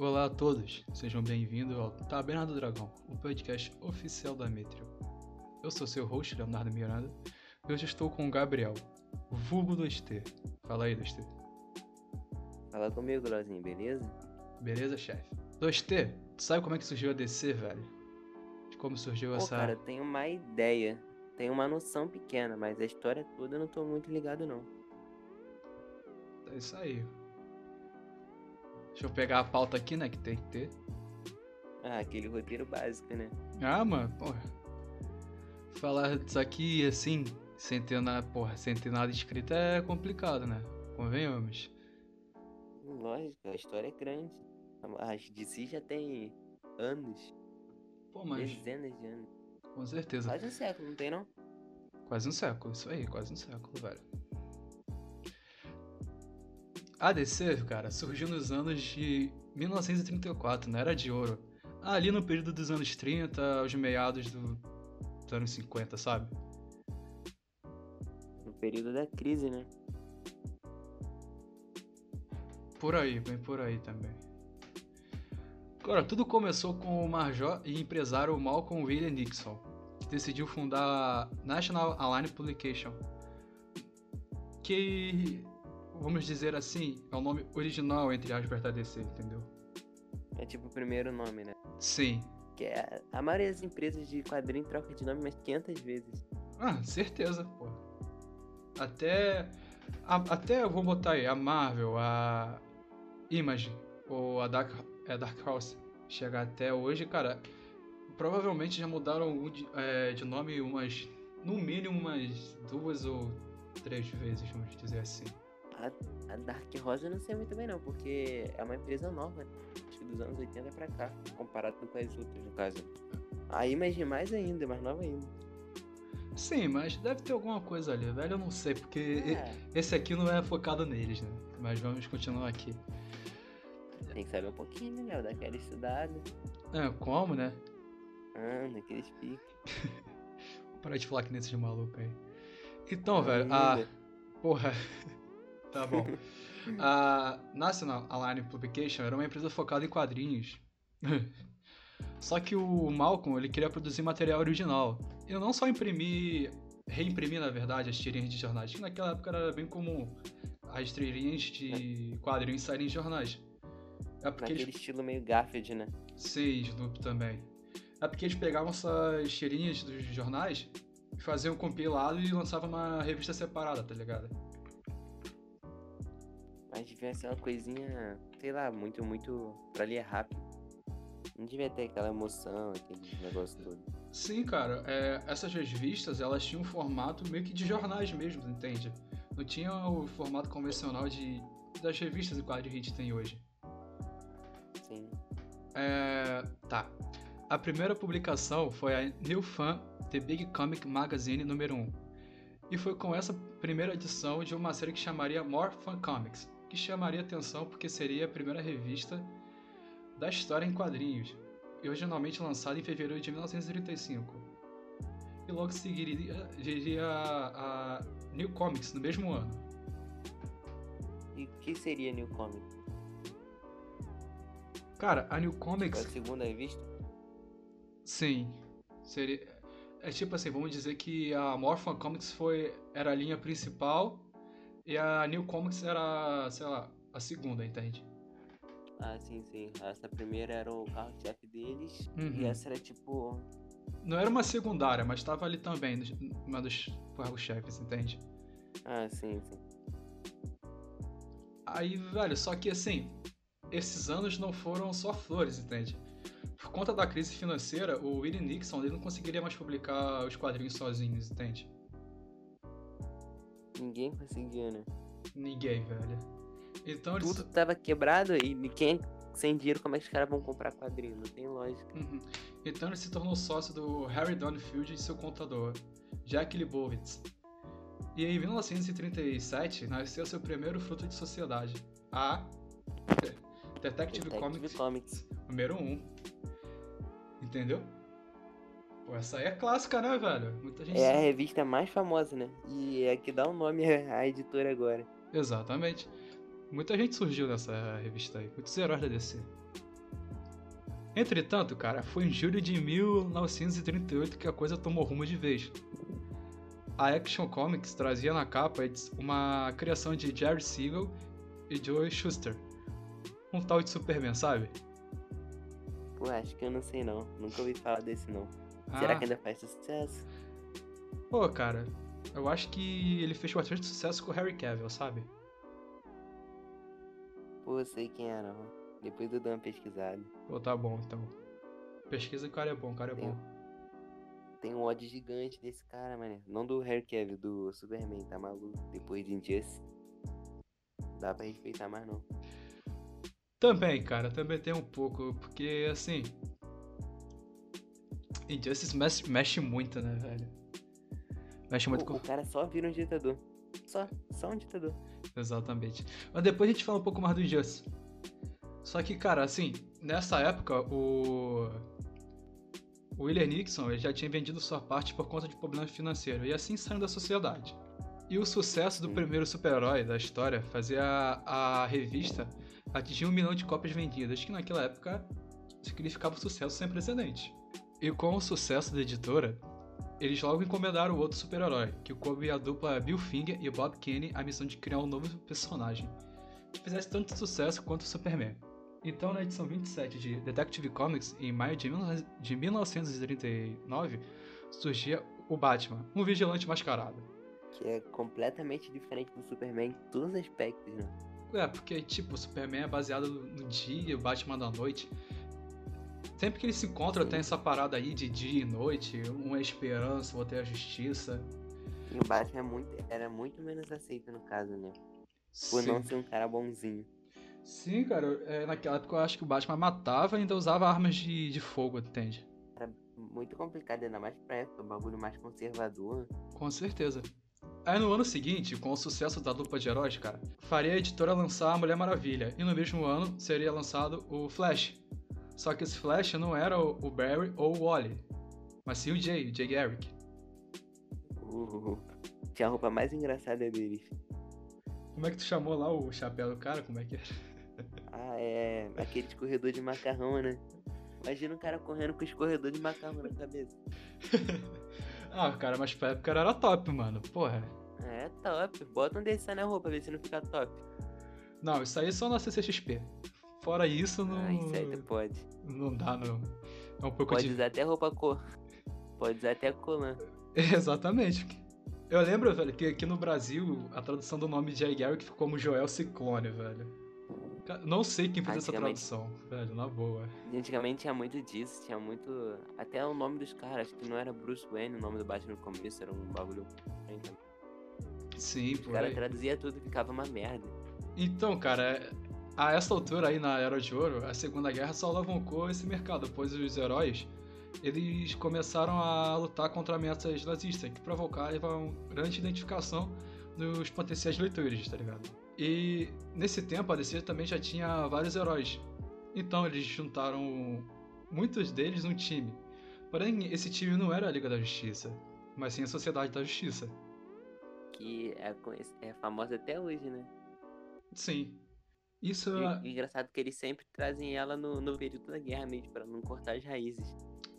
Olá a todos, sejam bem-vindos ao Taberna do Dragão, o podcast oficial da Metro. Eu sou seu host, Leonardo Miranda, e hoje estou com o Gabriel, vulgo do Estê. Fala aí, 2T. Fala comigo, Lozinho, beleza? Beleza, chefe? 2T, tu sabe como é que surgiu a DC, velho? De como surgiu Pô, essa... cara, eu tenho uma ideia, tenho uma noção pequena, mas a história toda eu não tô muito ligado, não. É isso aí. Deixa eu pegar a pauta aqui, né, que tem que ter. Ah, aquele roteiro básico, né? Ah, mano, porra. Falar disso aqui, assim, sem ter nada, porra, sem ter nada escrito é complicado, né? Convenhamos. Lógico, a história é grande. A DC já tem anos, Pô, mas dezenas de anos. com certeza. Quase um século, não tem não? Quase um século, isso aí, quase um século, velho. A DC, cara, surgiu nos anos de 1934, na Era de Ouro. Ali no período dos anos 30, aos meados do- dos anos 50, sabe? No período da crise, né? Por aí, bem por aí também. Agora, tudo começou com o major e empresário Malcolm William Nixon, que decidiu fundar a National Align Publication, que, vamos dizer assim, é o nome original, entre aspas, da DC, entendeu? É tipo o primeiro nome, né? Sim. Que é, a maioria das empresas de quadrinho troca de nome mais 500 vezes. Ah, certeza, pô. Até, a- até eu vou botar aí, a Marvel, a Image, ou a Dark, é, Dark Horse, chegar até hoje, cara, provavelmente já mudaram de, é, de nome umas, no mínimo umas duas ou três vezes, vamos dizer assim. A, a Dark Rosa eu não sei muito bem não, porque é uma empresa nova, né? Acho que dos anos 80 pra cá, comparado com as outras, no caso. A Image mais ainda, mais nova ainda. Sim, mas deve ter alguma coisa ali, velho, eu não sei, porque É, esse aqui não é focado neles, né? Mas vamos continuar aqui. tem que saber um pouquinho, né? Daquela estudada. É, como, né? Ah, naqueles piques. Parar de falar que nesses malucos aí. Então, velho, a. Porra. Tá bom. A National Align Publication era uma empresa focada em quadrinhos. Só que o Malcolm, ele queria produzir material original. E não só imprimir, reimprimir, na verdade, as tirinhas de jornais. Que naquela época era bem comum as tirinhas de quadrinhos saírem em jornais. É porque Naquele eles... estilo meio Garfield, né? Sim, Snoop também. É porque eles pegavam essas tirinhas dos jornais, faziam um compilado e lançavam uma revista separada, tá ligado? Mas devia ser uma coisinha, sei lá, muito, muito pra ler rápido. Não devia ter aquela emoção, aquele negócio todo. Sim, cara, é, essas revistas elas tinham um formato meio que de jornais mesmo, entende? Não tinha o formato convencional de, das revistas e quadrinhos que a gente tem hoje. Sim. É, tá. A primeira publicação foi a New Fan The Big Comic Magazine número 1. E foi com essa primeira edição de uma série que chamaria More Fun Comics, que chamaria atenção porque seria a primeira revista da história em quadrinhos, e originalmente lançada em fevereiro de 1935. E logo seguiria a, a New Comics no mesmo ano. E o que seria New Comic? Cara, a New Comics a segunda revista? Sim. Seria. É tipo assim, vamos dizer que a Morphin Comics foi, era a linha principal e a New Comics era, sei lá, a segunda, entende? Ah, sim, sim. Essa primeira era o carro-chefe deles. Uhum. E essa era tipo. Não era uma secundária, mas estava ali também, uma dos cargos-chefes, entende? Ah, sim, sim. Aí, velho, só que assim, esses anos não foram só flores, entende? Por conta da crise financeira, o Willie Nixon ele não conseguiria mais publicar os quadrinhos sozinhos, entende? Ninguém conseguia, né? Ninguém, velho. Então eles... Tudo tava quebrado e ninguém sem dinheiro, como é que os caras vão comprar quadrinho? Não tem lógica. Uhum. Então ele se tornou sócio do Harry Donfield e seu contador, Jack Leibowitz. E em 1937 nasceu seu primeiro fruto de sociedade, a Detective, Detective Comics Comics. número 1. Entendeu? Pô, essa aí é clássica, né, velho? Muita gente. É a revista mais famosa, né? E é que dá o nome à editora agora. Exatamente. Muita gente surgiu nessa revista aí, muitos heróis da DC. Entretanto, cara, foi em julho de 1938 que a coisa tomou rumo de vez. A Action Comics trazia na capa uma criação de Jerry Siegel e Joe Schuster. Um tal de Superman, sabe? Pô, acho que eu não sei não. Nunca ouvi falar desse não. Ah. Será que ainda faz sucesso? Pô, cara, eu acho que ele fez bastante sucesso com o Harry Cavill, sabe? Pô, sei quem é não. Depois eu dou uma pesquisada. Pô, tá bom, então. Pesquisa o cara é bom, o cara é tem, bom. Tem um ódio gigante desse cara, mano. Não do Harry Cavill, do Superman, tá maluco? Depois de Injustice. Dá pra respeitar mais não. Também, cara, também tem um pouco, porque assim. Injustice mexe, mexe muito, né, velho? Mexe muito o, com. O cara só vira um ditador. Só, só um ditador. Exatamente. Mas depois a gente fala um pouco mais do Injustice. Só que, cara, assim, nessa época, o. O William Nixon ele já tinha vendido sua parte por conta de problemas financeiros e assim saindo da sociedade. E o sucesso do primeiro super-herói da história fazia a, a revista atingir um milhão de cópias vendidas, que naquela época significava um sucesso sem precedente. E com o sucesso da editora, eles logo encomendaram outro super-herói, que coube a dupla Bill Finger e Bob Kane a missão de criar um novo personagem, que fizesse tanto sucesso quanto o Superman. Então, na edição 27 de Detective Comics, em maio de 1939, surgia o Batman, um vigilante mascarado. Que é completamente diferente do Superman em todos os aspectos, né? É, porque, tipo, o Superman é baseado no dia, o Batman da noite. Sempre que eles se encontram, tem essa parada aí de dia e noite, uma é esperança, outra é a justiça. E o Batman é muito, era muito menos aceito no caso, né? Por Sim. não ser um cara bonzinho. Sim, cara, é, naquela época eu acho que o Batman matava e ainda usava armas de, de fogo, entende? Era muito complicado, ainda mais pra época, um bagulho mais conservador. Com certeza. Aí no ano seguinte, com o sucesso da dupla de heróis, cara, faria a editora lançar a Mulher Maravilha, e no mesmo ano seria lançado o Flash. Só que esse Flash não era o Barry ou o Wally, mas sim o Jay, o Jay Garrick. Uh, tinha a roupa mais engraçada deles. Como é que tu chamou lá o chapéu do cara? Como é que era? Ah, é. Aquele escorredor de macarrão, né? Imagina um cara correndo com escorredor de macarrão na cabeça. ah, cara, mas pra época era top, mano. Porra. É, top. Bota um desse na roupa, ver se não fica top. Não, isso aí é só na CCXP. Fora isso, não. Ah, isso aí tu pode. Não dá, não. É um pouco Pode de... usar até roupa cor. Pode usar até colã. Exatamente. Eu lembro, velho, que aqui no Brasil a tradução do nome de Jay Garrick ficou como Joel Ciclone, velho. Não sei quem fez essa tradução, velho, na boa. Antigamente tinha muito disso, tinha muito. Até o nome dos caras, acho que não era Bruce Wayne, o nome do Batman no começo, era um bagulho. Sim, pô. O cara traduzia tudo ficava uma merda. Então, cara, a essa altura aí na Era de Ouro, a Segunda Guerra só alavancou esse mercado, pois os heróis eles começaram a lutar contra ameaças nazistas, que provocavam grande identificação dos potenciais leitores, tá ligado? E nesse tempo a DC também já tinha vários heróis. Então eles juntaram muitos deles num time. Porém, esse time não era a Liga da Justiça, mas sim a Sociedade da Justiça. Que é, é famosa até hoje, né? Sim. Isso e, é... engraçado que eles sempre trazem ela no, no período da guerra mesmo, para não cortar as raízes.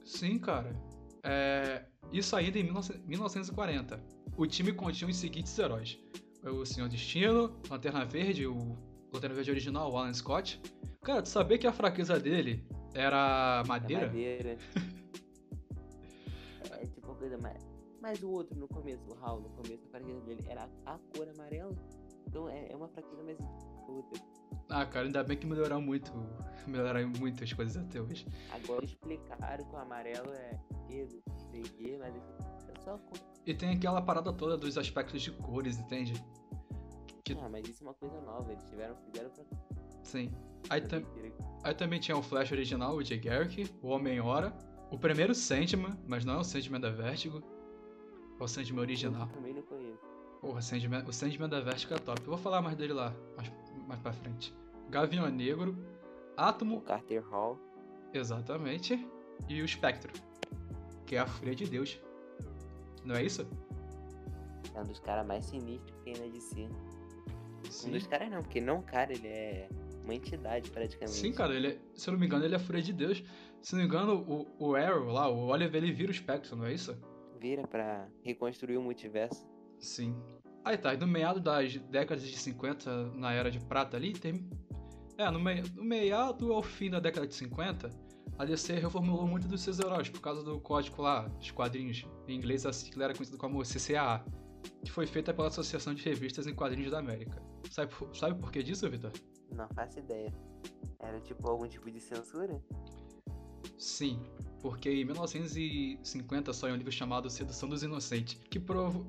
Sim, cara. É... Isso ainda em 1940. O time continha os seguintes heróis: o Senhor Destino, Lanterna Verde, o Lanterna Verde original, o Alan Scott. Cara, tu sabia que a fraqueza dele era madeira? É madeira. é tipo coisa mais. Mas o outro no começo, o Hal, no começo, a fraqueza dele era a cor amarela. Então é, é uma fraqueza mais outra. Ah, cara, ainda bem que melhoraram muito. Melhoraram muitas coisas até hoje. Agora explicaram que o amarelo é medo, sei o mas é só cor. E tem aquela parada toda dos aspectos de cores, entende? Que... Ah, mas isso é uma coisa nova, eles tiveram, fizeram pra... Sim. Aí, tam... Aí também tinha o Flash original, o Jay Garrick, o Homem-Hora, o primeiro Sandman, mas não é o Sandman da Vertigo, é o Sandman original. Eu também não conheço. Porra, Sandman, o Sandman da Vertigo é top. Eu vou falar mais dele lá, mais, mais pra frente. Gavião Negro, Átomo... O Carter Hall. Exatamente. E o Espectro, que é a Fúria de Deus. Não é isso? É um dos caras mais sinistros que tem na DC. Sim. Um dos caras não, porque não, cara, ele é. uma entidade praticamente. Sim, cara, ele é, se eu não me engano, ele é fúria de Deus. Se não me engano, o, o Arrow lá, o Oliver, ele vira o espectro, não é isso? Vira pra reconstruir o multiverso. Sim. Aí tá, e no meado das décadas de 50, na era de prata ali, tem. É, no, mei... no meado ao fim da década de 50, a DC reformulou muito dos seus heróis por causa do código lá, dos quadrinhos. Em inglês, a sigla era conhecida como CCAA, que foi feita pela Associação de Revistas em Quadrinhos da América. Sabe, sabe por que disso, Vitor? Não faço ideia. Era tipo algum tipo de censura? Sim, porque em 1950 saiu um livro chamado Sedução dos Inocentes, que,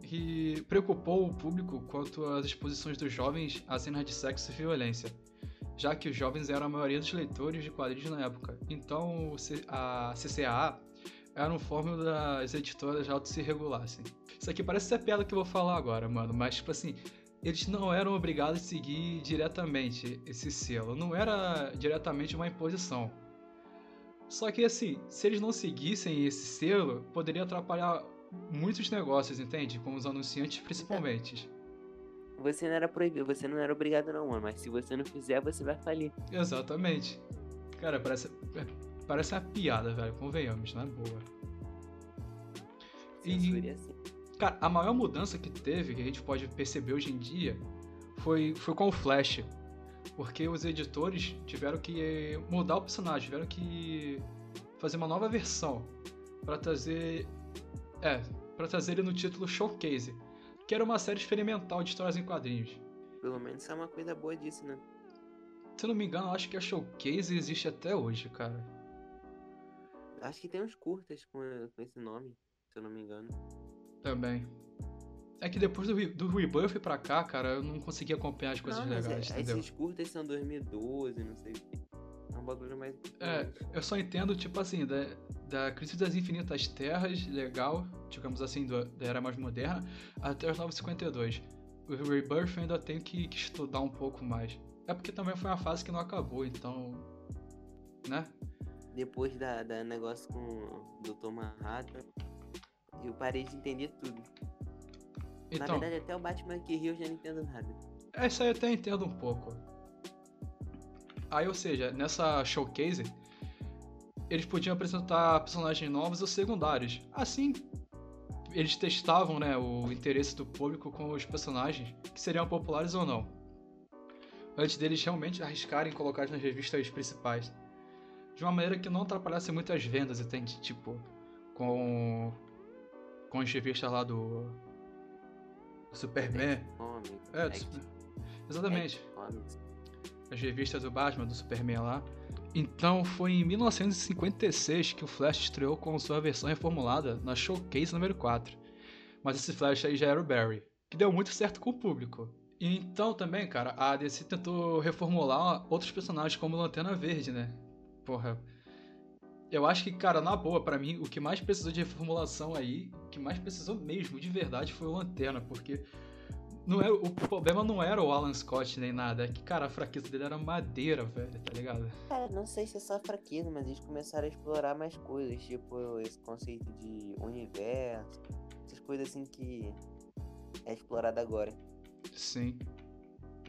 que preocupou o público quanto às exposições dos jovens a cenas de sexo e violência, já que os jovens eram a maioria dos leitores de quadrinhos na época. Então a CCAA era uma fórmula das editoras auto se regulassem. Isso aqui parece ser a piada que eu vou falar agora, mano, mas tipo assim, eles não eram obrigados a seguir diretamente esse selo, não era diretamente uma imposição. Só que assim, se eles não seguissem esse selo, poderia atrapalhar muitos negócios, entende? Com os anunciantes principalmente. Você não era proibido, você não era obrigado não, mano, mas se você não fizer, você vai falir. Exatamente. Cara, parece, é, parece uma piada, velho, convenhamos, na boa. E, assim. cara, a maior mudança que teve, que a gente pode perceber hoje em dia, foi, foi com o Flash. Porque os editores tiveram que mudar o personagem, tiveram que fazer uma nova versão para trazer. É, para trazer ele no título Showcase, que era uma série experimental de histórias em quadrinhos. Pelo menos é uma coisa boa disso, né? Se eu não me engano, acho que a Showcase existe até hoje, cara. Acho que tem uns curtas com, com esse nome, se eu não me engano. Também. É que depois do, do Rebirth pra cá, cara, eu não consegui acompanhar as coisas não, legais, é, entendeu? Esses curtas são 2012, não sei o que. É um bagulho mais. É, eu só entendo, tipo assim, da, da Crise das Infinitas Terras, legal, digamos assim, do, da era mais moderna, até os 952. O Rebirth eu ainda tenho que, que estudar um pouco mais. É porque também foi uma fase que não acabou, então. Né? Depois da, da negócio com o Dr. Manhattan, eu parei de entender tudo. Então, Na verdade, até o Batman que riu já não entendo nada. Essa aí eu até entendo um pouco. Aí, ou seja, nessa showcase, eles podiam apresentar personagens novos ou secundários. Assim, eles testavam né, o interesse do público com os personagens, que seriam populares ou não. Antes deles realmente arriscarem colocar nas revistas principais. De uma maneira que não atrapalhasse muito as vendas, entende? Tipo, com, com as revistas lá do Superman. É, do Super... exatamente. As revistas do Batman, do Superman lá. Então foi em 1956 que o Flash estreou com sua versão reformulada na Showcase número 4. Mas esse Flash aí já era o Barry, que deu muito certo com o público. E então também, cara, a DC tentou reformular outros personagens como Lanterna Verde, né? Porra, eu acho que, cara, na boa, para mim, o que mais precisou de reformulação aí, o que mais precisou mesmo, de verdade, foi o Lanterna, porque não é, o problema não era o Alan Scott nem nada, é que, cara, a fraqueza dele era madeira, velho, tá ligado? Cara, não sei se é só fraqueza, mas eles começaram a explorar mais coisas, tipo esse conceito de universo, essas coisas assim que é explorado agora. Sim.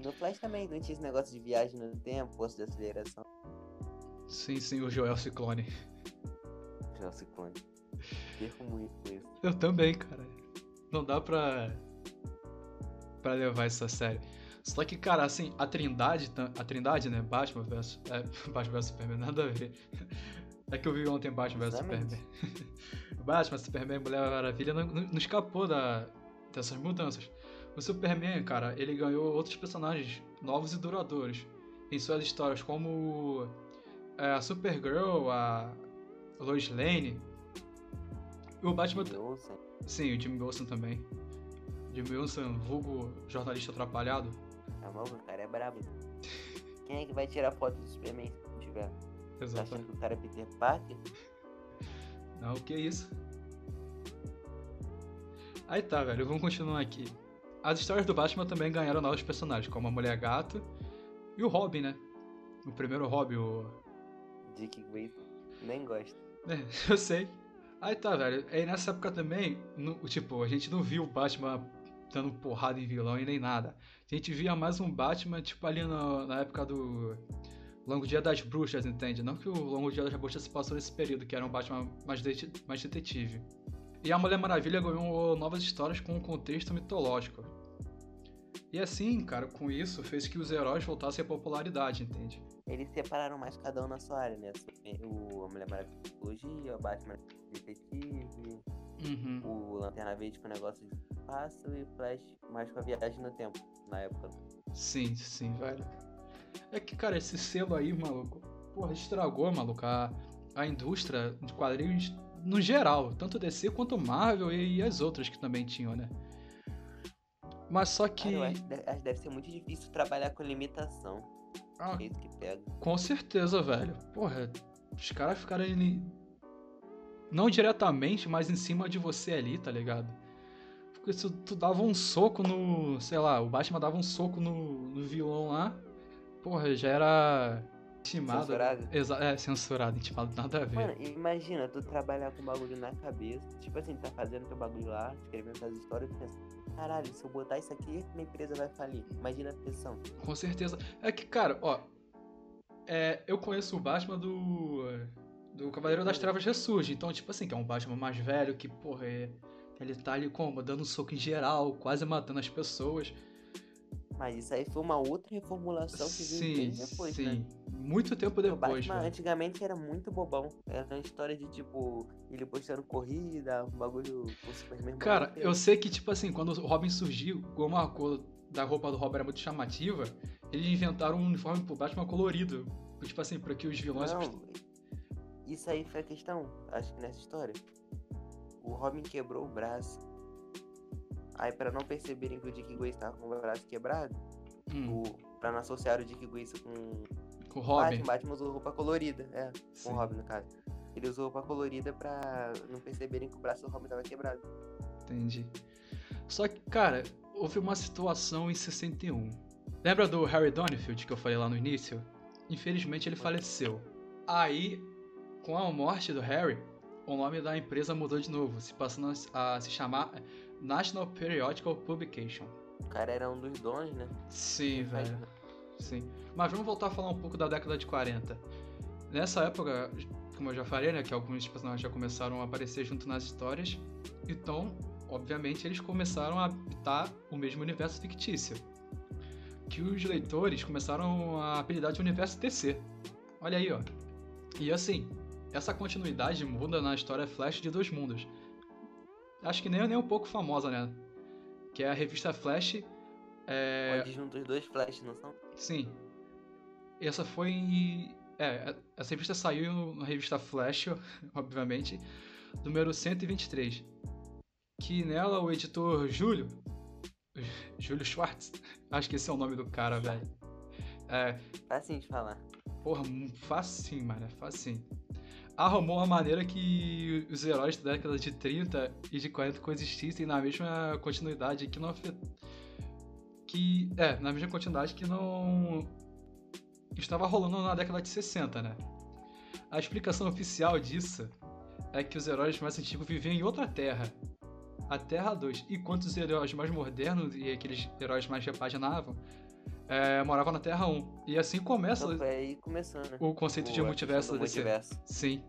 No Flash também não tinha esse negócio de viagem no tempo, força de aceleração. Sim, sim, o Joel Ciclone. Joel Ciclone. Perco muito com isso. Eu também, cara. Não dá pra. pra levar isso a sério. Só que, cara, assim, a Trindade, a Trindade, né? Batman vs. É, Batman vs Superman, nada a ver. É que eu vi ontem Batman vs Superman. Batman, Superman, Mulher Maravilha não, não, escapou da, dessas mudanças. O Superman, cara, ele ganhou outros personagens novos e duradouros em suas histórias, como a Supergirl, a Lois Lane. E o Batman. Sim, o Jimmy Olsen também. Jimmy Olsen, vulgo jornalista atrapalhado. Tá maluco, o cara é brabo. Quem é que vai tirar foto do Superman se não tiver? Tá achando que o cara é Peter Parker? Não, que isso? Aí tá, velho, vamos continuar aqui. As histórias do Batman também ganharam novos personagens, como a Mulher Gato e o Robin, né? O primeiro Robin, o Dick Grayson. Nem gosto. É, eu sei. Aí tá, velho. Aí nessa época também, no, tipo, a gente não viu o Batman dando porrada em vilão e nem nada. A gente via mais um Batman, tipo, ali no, na época do Longo Dia das Bruxas, entende? Não que o Longo Dia das Bruxas se passou nesse período, que era um Batman mais, de, mais detetive. E a Mulher Maravilha ganhou novas histórias com um contexto mitológico. E assim, cara, com isso fez que os heróis voltassem à popularidade, entende? Eles separaram mais cada um na sua área, né? O Mulher Maravilha hoje, o Batman detetive, Uhum. o Lanterna Verde com o negócio de espaço e o Flash mais com a viagem no tempo, na época. Sim, sim, velho. É que, cara, esse selo aí, maluco, porra, estragou, maluco, a, a indústria de quadrinhos no geral, tanto DC quanto Marvel e, e as outras que também tinham, né? Mas só que. Cara, eu acho, que deve- acho que deve ser muito difícil trabalhar com limitação. Ah, É isso que pega. Com certeza, velho. Porra, os caras ficaram ali. Não diretamente, mas em cima de você ali, tá ligado? Porque se tu dava um soco no. Sei lá, o Batman dava um soco no, no vilão lá. Porra, já era. Intimado. Censurado? Exa é, censurado, intimado, nada a ver. Mano, imagina tu trabalhar com bagulho na cabeça, tipo assim, tá fazendo teu bagulho lá, escrevendo as histórias e pensa, caralho, se eu botar isso aqui, minha empresa vai falir. Imagina a pressão. Com certeza. É que, cara, ó. É, eu conheço o Batman do. Do Cavaleiro das Trevas Ressurge. Então, tipo assim, que é um Batman mais velho que, porra, é, ele tá ali como? Dando um soco em geral, quase matando as pessoas. Mas isso aí foi uma outra reformulação que veio Sim, depois, sim. né? Muito tempo O depois, Batman velho. antigamente era muito bobão. Era uma história de tipo, ele postando corrida, um bagulho com Superman. Cara, maluco. eu sei que, tipo assim, quando o Robin surgiu, como a cor da roupa do Robin era muito chamativa, eles inventaram um uniforme pro Batman colorido. Tipo assim, pra que os vilões. Não, isso aí foi a questão, acho que nessa história. O Robin quebrou o braço. Aí pra não perceberem que o Dick Grayson tava com o braço quebrado, Hum, o, pra não associar o Dick Grayson com com o Robin. Batman, Batman usou roupa colorida, é, com Sim, o Robin no caso. Ele usou roupa colorida pra não perceberem que o braço do Robin tava quebrado. Entendi. Só que, cara, houve uma situação em 61. Lembra do Harry Donfield que eu falei lá no início? Infelizmente ele faleceu. Aí, com a morte do Harry, o nome da empresa mudou de novo, se passando a se chamar National Periodical Publication. O cara era um dos donos, né? Sim, velho. Sim. Mas vamos voltar a falar um pouco da década de 40. Nessa época, como eu já falei, né, que alguns personagens já começaram a aparecer junto nas histórias. Então, obviamente, eles começaram a habitar o mesmo universo fictício. Que os leitores começaram a apelidar de universo TC. Olha aí, ó. E assim, essa continuidade muda na história Flash de Dois Mundos. Acho que nem, nem um pouco famosa, né? Que é a revista Flash é, Onde junta os dois flash, não são? Sim. Essa foi. É, essa revista saiu na revista Flash, obviamente, número 123. Que nela o editor Júlio. Júlio Schwartz. Acho que esse é o nome do cara, velho. É, Facinho de falar. porra, facinho, mano, facinho. Arrumou uma maneira que os heróis da década de 30 e de 40 coexistissem na mesma continuidade que não afet... que é, na mesma continuidade que não estava rolando na década de 60, né? A explicação oficial disso é que os heróis mais antigos viviam em outra terra, a Terra 2, enquanto os heróis mais modernos e aqueles heróis mais repaginavam é, moravam na Terra 1. E assim começa Então aí começou, né? o conceito de O- a multiverso da DC. multiverso. Sim.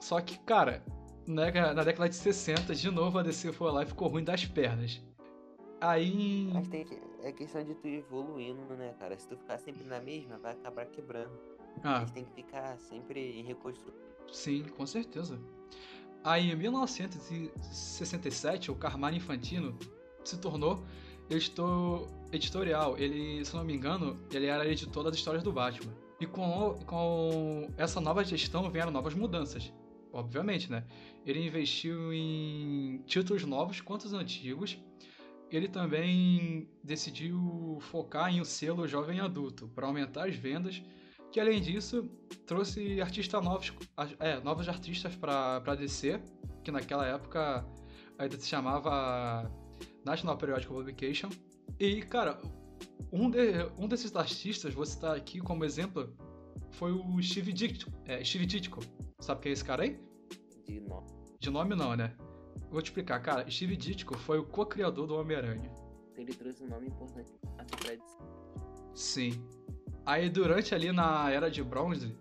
Só que, cara, na, década- na década de 60, de novo a DC foi lá e ficou ruim das pernas. Aí. Mas tem que, é questão de tu ir evoluindo, né, cara? Se tu ficar sempre na mesma, vai acabar quebrando. A Ah, gente tem que ficar sempre em reconstrução. sim, com certeza. Aí em 1967, o Carmine Infantino se tornou editor editorial. Ele, se não me engano, ele era editor das histórias do Batman. E com, com essa nova gestão vieram novas mudanças. Obviamente, né? Ele investiu em títulos novos quanto os antigos. Ele também decidiu focar em um selo jovem adulto para aumentar as vendas. Que além disso trouxe artistas novos, é, novos artistas para DC, que naquela época ainda se chamava National Periodical Publication. E, cara, um, de- um desses artistas, vou citar aqui como exemplo, foi o Steve Ditko. É, Steve Ditko. Sabe quem é esse cara aí? De novo. De nome não, né? vou te explicar, cara. Steve Ditko foi o co-criador do Homem-Aranha. Ele trouxe um nome importante à tradição. Sim. Aí durante ali na Era de Bronze,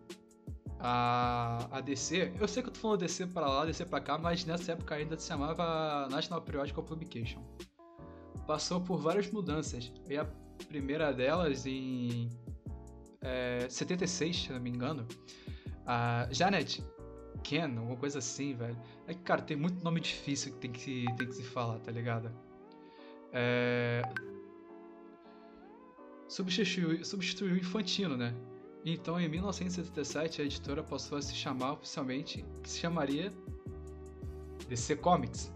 a, a DC, eu sei que eu tô falando DC pra lá, DC pra cá, mas nessa época ainda se chamava National Periodical Publication. Passou por várias mudanças. E a primeira delas em é, 76, se não me engano, a Janet Ken, alguma coisa assim, velho. É que, cara, tem muito nome difícil que tem que, tem que se falar, tá ligado? É... Substituiu, substituiu Infantino, né? Então, em 1977, a editora passou a se chamar oficialmente, que se chamaria DC Comics.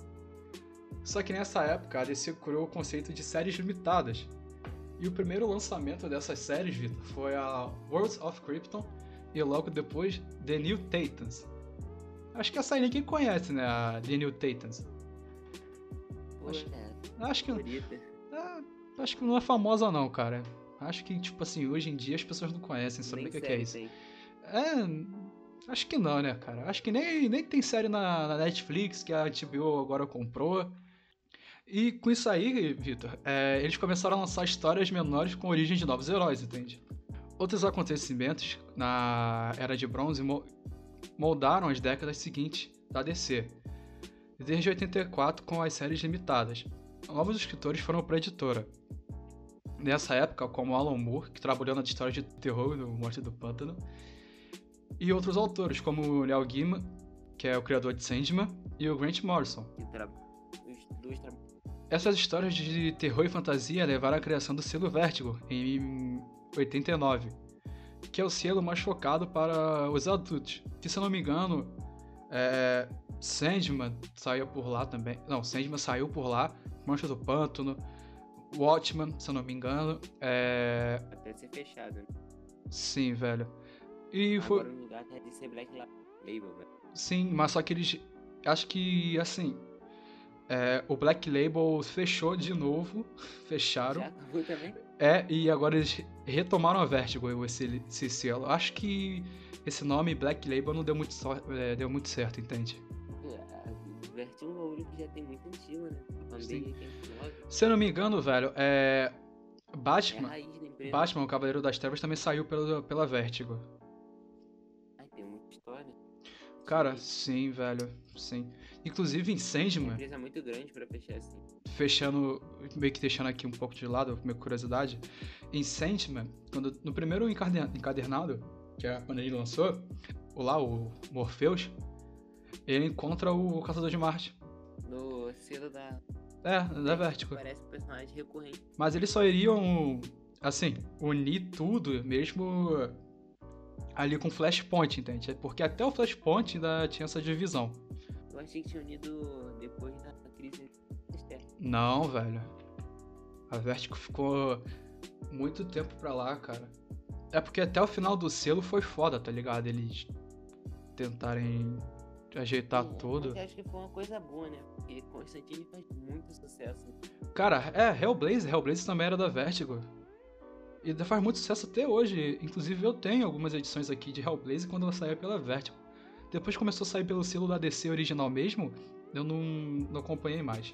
Só que nessa época, a DC criou o conceito de séries limitadas. E o primeiro lançamento dessas séries, Vitor, foi a Worlds of Krypton e logo depois The New Titans. Acho que essa aí ninguém conhece, né? A The New Titans. Acho, acho que. É, acho que não é famosa, não, cara. Acho que, tipo assim, hoje em dia as pessoas não conhecem, sabem o que, que, é isso. Tem. É. Acho que não, né, cara? Acho que nem, nem tem série na, na Netflix que a HBO agora comprou. E com isso aí, Vitor, é, eles começaram a lançar histórias menores com origem de novos heróis, entende? Outros acontecimentos na Era de Bronze moldaram as décadas seguintes da DC, desde 84 com as séries limitadas. Novos escritores foram para a editora, nessa época, como Alan Moore, que trabalhou na história de terror do Morte do Pântano, e outros autores, como Neil Gaiman, que é o criador de Sandman, e o Grant Morrison. Essas histórias de terror e fantasia levaram à criação do selo Vertigo, em 89, que é o selo mais focado para os adultos. Que, se eu não me engano, é, Sandman saiu por lá também. Não, Sandman saiu por lá, Mancha do Pântano, Watchman, se eu não me engano. É... Até ser fechado, né? Sim, velho. E Agora foi. no lugar tá de ser Black Label, velho. Sim, mas só que eles. Acho que, assim. É, o Black Label fechou de novo. Fecharam. Já acabou também? É, e agora eles retomaram a Vertigo, esse, esse selo. Acho que esse nome Black Label não deu muito, so, é, deu muito certo, entende? É, Vertigo é um bagulho que já tem muito antigo, né? Também Se eu não me engano, velho, é. Batman. É Batman, o Cavaleiro das Trevas, também saiu pela, pela Vertigo. Ai, tem muita história. Cara, sim, velho. Sim. Inclusive em Sandman. É uma empresa muito grande pra fechar assim. Fechando, meio que deixando aqui um pouco de lado, minha curiosidade. Em Sandman, quando, no primeiro encadernado, que é quando ele lançou, o lá, o Morpheus, ele encontra o Caçador de Marte. No selo da. É, da Vertigo. Parece um personagem recorrente. Mas eles só iriam, assim, unir tudo mesmo ali com Flashpoint, entende? Porque até o Flashpoint ainda tinha essa divisão. Eu achei que tinha unido depois da crise externa. Não, velho. A Vertigo ficou muito tempo pra lá, cara. É porque até o final do selo foi foda, tá ligado? Eles tentarem ajeitar Sim, tudo. Eu acho que foi uma coisa boa, né? Porque Constantine faz muito sucesso. Cara, é, Hellblazer, Hellblazer também era da Vertigo. E faz muito sucesso até hoje. Inclusive eu tenho algumas edições aqui de Hellblazer quando ela saiu pela Vertigo. Depois começou a sair pelo selo da DC original mesmo, eu não, não acompanhei mais.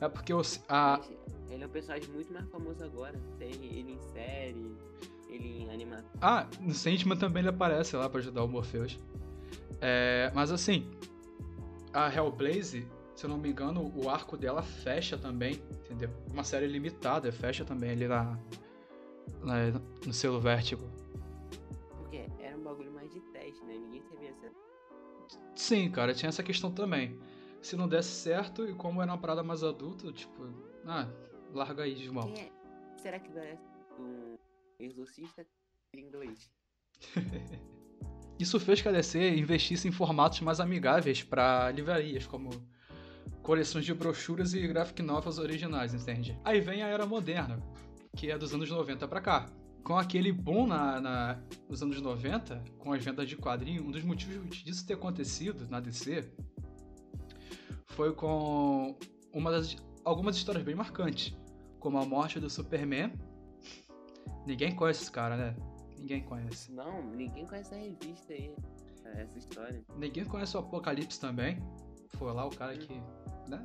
É porque eu, a... Ele é um personagem muito mais famoso agora. Tem ele em série, ele em animação. Ah, no Sandman também ele aparece lá pra ajudar o Morpheus. É, mas assim, a Hellblaze, se eu não me engano, o arco dela fecha também, entendeu? Uma série limitada, fecha também ali na, na no selo Vértigo. Porque era um bagulho mais de teste, né? Ninguém sabia se Sim, cara, tinha essa questão também. Se não desse certo, e como era uma parada mais adulta, tipo, ah, larga aí de mão. É, será que dá um exorcista em inglês? Isso fez que a DC investisse em formatos mais amigáveis para livrarias, como coleções de brochuras e graphic novels originais, entende? Aí vem a era moderna, que é dos anos 90 para cá. Com aquele boom na, na, nos anos 90, com as vendas de quadrinho, um dos motivos disso ter acontecido na DC foi com uma das, algumas histórias bem marcantes, como a morte do Superman. Ninguém conhece esse cara, né? Ninguém conhece. Não, ninguém conhece a revista aí, essa história. Ninguém conhece o Apocalipse também. Foi lá o cara que né?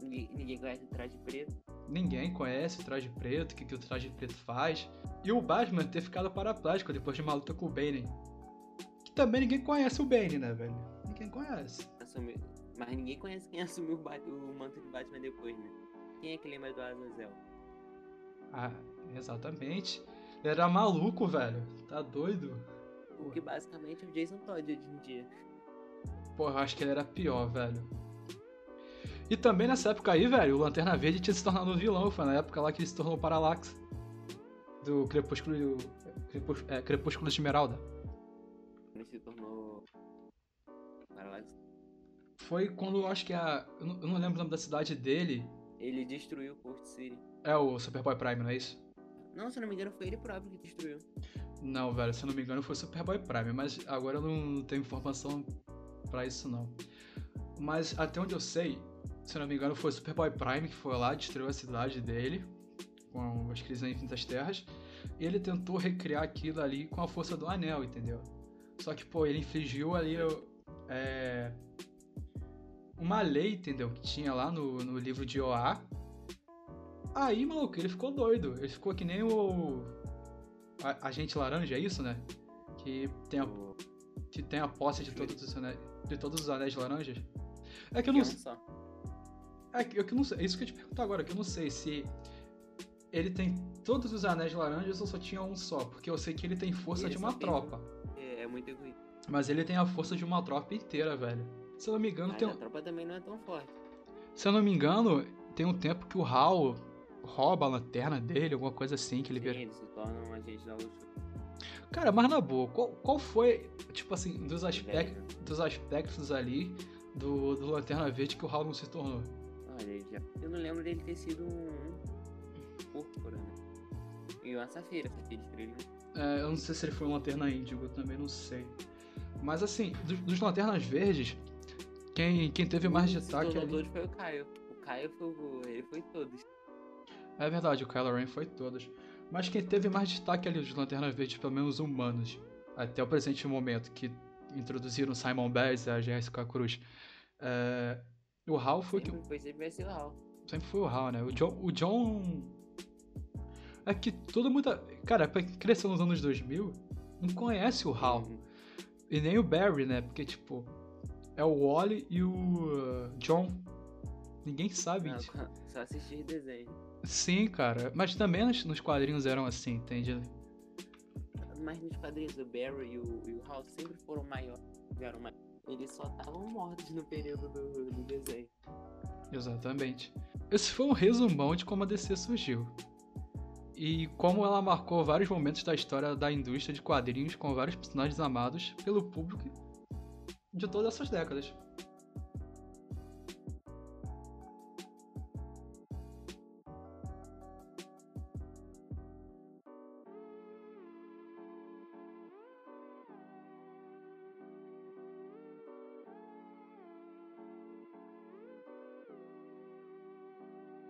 Ninguém, ninguém conhece o traje preto. Ninguém conhece o traje preto, o que, que o traje preto faz. E o Batman ter ficado paraplégico depois de uma luta com o Bane. Que também ninguém conhece o Bane, né, velho? Ninguém conhece. Assumiu. Mas ninguém conhece quem assumiu o, o manto de Batman depois, né? Quem é que lembra do Azazel? Ah, exatamente. Ele era maluco, velho. Tá doido? O que basicamente é o Jason Todd hoje em dia. Porra, eu acho que ele era pior, velho. E também nessa época aí, velho, o Lanterna Verde tinha se tornado um vilão. Foi na época lá que ele se tornou Parallax. Do Crepúsculo. Crepús- é, Crepúsculo de Esmeralda. Ele se tornou. Foi quando eu acho que a. Eu não, eu não lembro o nome da cidade dele. Ele destruiu Coast City. É o Superboy Prime, não é isso? Não, se eu não me engano, foi ele próprio que destruiu. Não, velho, se eu não me engano foi o Superboy Prime, mas agora eu não tenho informação pra isso não. Mas até onde eu sei, se eu não me engano foi o Superboy Prime que foi lá, destruiu a cidade dele com as crises infinitas terras, e ele tentou recriar aquilo ali com a força do anel, entendeu? Só que, pô, ele infligiu ali é, uma lei, entendeu? Que tinha lá no, no livro de Oa. Aí, maluco, ele ficou doido. Ele ficou que nem o. A, Agente Laranja, é isso, né? Que tem a, que tem a posse de todos os anéis, de todos os anéis laranjas. É que eu não sei. É que eu que não sei. É isso que eu te pergunto agora, que eu não sei se ele tem todos os anéis laranjas ou só tinha um só. Porque eu sei que ele tem força Ele de uma tem tropa. É, é muito egoísta. Mas ele tem a força de uma tropa inteira, velho. Se eu não me engano, Mas tem, a tropa também não é tão forte. se eu não me engano, tem um tempo que o Hal rouba a lanterna dele, alguma coisa assim, que ele vira. ele se torna um agente da luxo. Cara, mas na boa, qual, qual foi, tipo assim, dos, aspec Velho. dos aspectos ali do, do Lanterna Verde que o Hal não se tornou? Olha, eu não lembro dele ter sido um púrpura, né? E uma safira, safira estrela. É, eu não sei se ele foi um Lanterna Índigo, eu também não sei. Mas assim, dos, dos Lanternas Verdes, quem, quem teve mais destaque tornou ali... foi o Caio. O Caio foi o... ele foi todos. É verdade, o Kylo Ren foi todos. Mas quem teve mais destaque ali dos Lanternas Verdes, pelo menos humanos, até o presente momento, que introduziram Simon Bass e a Jessica Cruz. É, o Hal foi que Sempre foi, sempre o Hal. Sempre foi o Hal, né? O John. O John. É que todo mundo. Cara, pra quem cresceu nos anos 2000, não conhece o Hal. Uhum. E nem o Barry, né? Porque, tipo. É o Wally e o uh, John. Ninguém sabe disso. só assistir desenho. Sim, cara. Mas também nos, nos quadrinhos eram assim, entende? Mas nos quadrinhos, o Barry e o, e o Hal sempre foram maiores. Eram mais... Eles só estavam mortos no período do, do desenho. Exatamente. Esse foi um resumão de como a DC surgiu. E como ela marcou vários momentos da história da indústria de quadrinhos com vários personagens amados pelo público de todas essas décadas.